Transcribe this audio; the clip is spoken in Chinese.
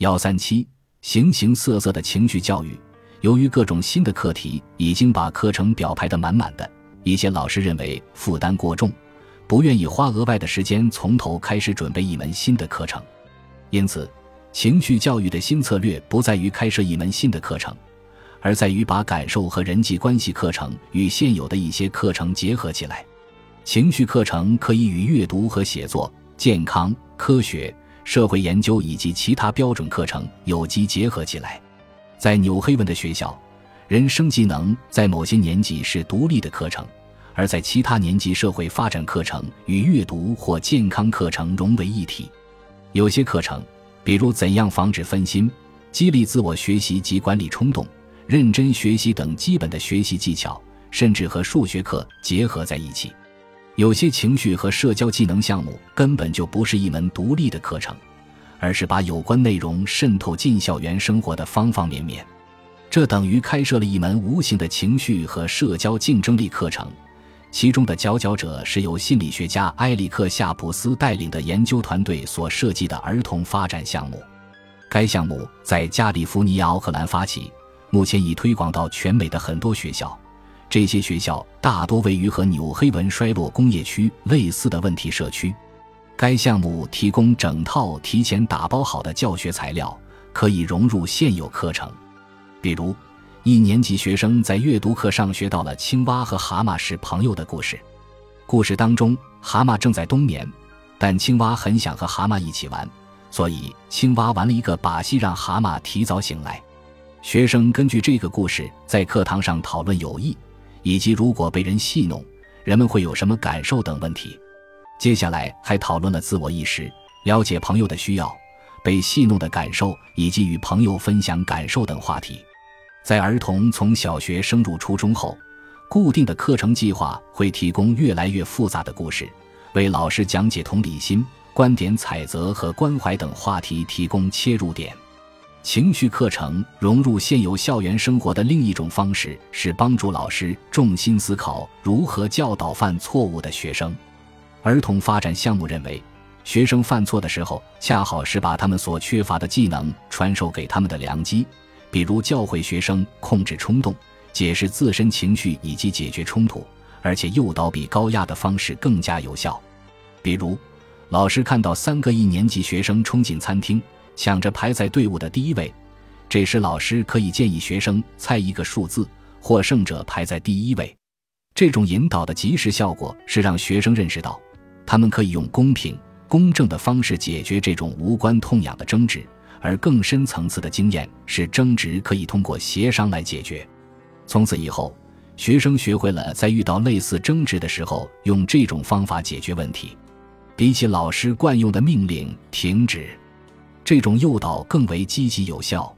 幺三七，形形色色的情绪教育。由于各种新的课题已经把课程表排得满满的，一些老师认为负担过重，不愿意花额外的时间从头开始准备一门新的课程。因此，情绪教育的新策略不在于开设一门新的课程，而在于把感受和人际关系课程与现有的一些课程结合起来。情绪课程可以与阅读和写作、健康、科学。社会研究以及其他标准课程有机结合起来，在纽黑文的学校，人生技能在某些年级是独立的课程，而在其他年级，社会发展课程与阅读或健康课程融为一体。有些课程，比如怎样防止分心、激励自我学习及管理冲动、认真学习等基本的学习技巧，甚至和数学课结合在一起。有些情绪和社交技能项目根本就不是一门独立的课程，而是把有关内容渗透进校园生活的方方面面。这等于开设了一门无形的情绪和社交竞争力课程，其中的佼佼者是由心理学家埃里克·夏普斯带领的研究团队所设计的儿童发展项目。该项目在加利福尼亚奥克兰发起，目前已推广到全美的很多学校。这些学校大多位于和纽黑文衰落工业区类似的问题社区。该项目提供整套提前打包好的教学材料，可以融入现有课程。比如，一年级学生在阅读课上学到了青蛙和蛤蟆是朋友的故事。故事当中，蛤蟆正在冬眠，但青蛙很想和蛤蟆一起玩，所以青蛙玩了一个把戏，让蛤蟆提早醒来。学生根据这个故事在课堂上讨论友谊。以及如果被人戏弄，人们会有什么感受等问题。接下来还讨论了自我意识、了解朋友的需要、被戏弄的感受以及与朋友分享感受等话题。在儿童从小学升入初中后，固定的课程计划会提供越来越复杂的故事，为老师讲解同理心、观点采择和关怀等话题提供切入点。情绪课程融入现有校园生活的另一种方式是帮助老师重心思考如何教导犯错误的学生。儿童发展项目认为，学生犯错的时候，恰好是把他们所缺乏的技能传授给他们的良机，比如教会学生控制冲动、解释自身情绪以及解决冲突，而且诱导比高压的方式更加有效。比如，老师看到三个一年级学生冲进餐厅。抢着排在队伍的第一位，这时老师可以建议学生猜一个数字，获胜者排在第一位。这种引导的及时效果是让学生认识到，他们可以用公平、公正的方式解决这种无关痛痒的争执，而更深层次的经验是争执可以通过协商来解决。从此以后，学生学会了在遇到类似争执的时候用这种方法解决问题，比起老师惯用的命令停止。这种诱导更为积极有效。